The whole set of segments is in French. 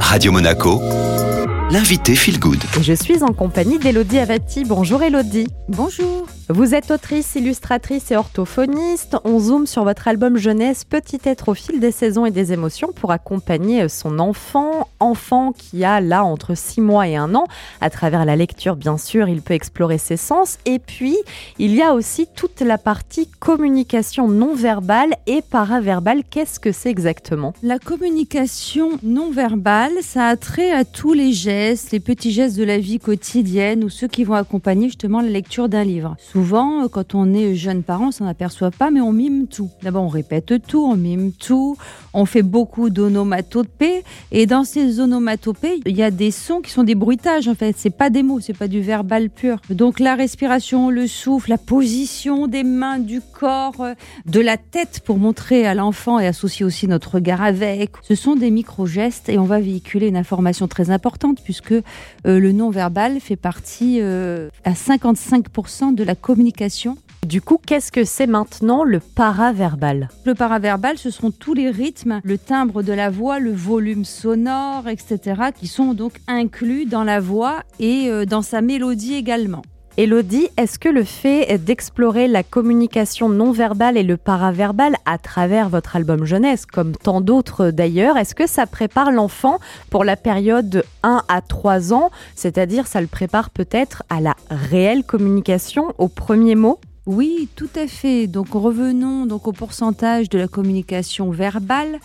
Radio Monaco, l'invité Feel Good. Je suis en compagnie d'Elodie Avati. Bonjour Elodie. Bonjour. Vous êtes autrice, illustratrice et orthophoniste. On zoome sur votre album jeunesse Petit être au fil des saisons et des émotions pour accompagner son enfant, enfant qui a là entre 6 mois et 1 an. À travers la lecture, bien sûr, il peut explorer ses sens. Et puis, il y a aussi toute la partie communication non verbale et paraverbale. Qu'est-ce que c'est exactement? La communication non verbale, ça a trait à tous les gestes, les petits gestes de la vie quotidienne ou ceux qui vont accompagner justement la lecture d'un livre. Souvent, euh, quand on est jeune parent, on s'en aperçoit pas, mais on mime tout. D'abord, on répète tout, on mime tout, on fait beaucoup d'onomatopées, et dans ces onomatopées, il y a des sons qui sont des bruitages en fait. C'est pas des mots, c'est pas du verbal pur. Donc la respiration, le souffle, la position des mains, du corps, euh, de la tête pour montrer à l'enfant et associer aussi notre regard avec. Ce sont des micro-gestes et on va véhiculer une information très importante puisque euh, le non-verbal fait partie à 55% de la communication. Du coup, qu'est-ce que c'est maintenant le paraverbal? Le paraverbal, ce sont tous les rythmes, le timbre de la voix, le volume sonore, etc., qui sont donc inclus dans la voix et euh, dans sa mélodie également. Elodie, est-ce que le fait d'explorer la communication non verbale et le paraverbal à travers votre album jeunesse, comme tant d'autres d'ailleurs, est-ce que ça prépare l'enfant pour la période de 1 à 3 ans C'est-à-dire, ça le prépare peut-être à la réelle communication, au premier mot? Oui, tout à fait. Donc revenons donc au pourcentage de la communication verbale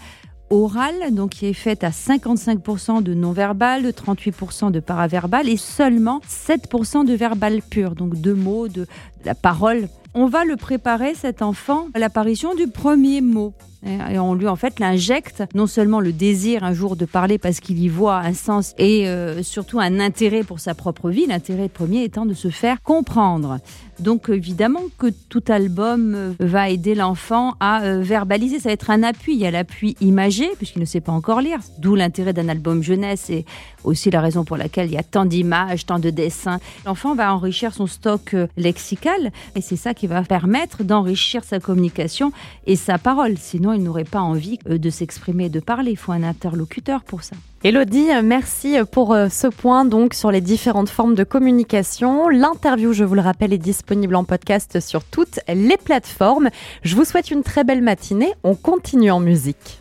orale, donc qui est faite à 55% de non-verbal, de 38% de paraverbal et seulement 7% de verbal pur, donc deux mots, de, de la parole. On va le préparer, cet enfant, à l'apparition du premier mot. Et on lui en fait l'injecte non seulement le désir un jour de parler parce qu'il y voit un sens et euh, surtout un intérêt pour sa propre vie, l'intérêt premier étant de se faire comprendre. Donc évidemment que tout album euh, va aider l'enfant à euh, verbaliser, ça va être un appui, il y a l'appui imagé puisqu'il ne sait pas encore lire, d'où l'intérêt d'un album jeunesse et aussi la raison pour laquelle il y a tant d'images, tant de dessins. L'enfant va enrichir son stock lexical et c'est ça qui va permettre d'enrichir sa communication et sa parole. Sinon il n'aurait pas envie euh, de s'exprimer et de parler. Il faut un interlocuteur pour ça. Elodie, merci pour euh, ce point donc sur les différentes formes de communication. L'interview, je vous le rappelle, est disponible en podcast sur toutes les plateformes. Je vous souhaite une très belle matinée. On continue en musique.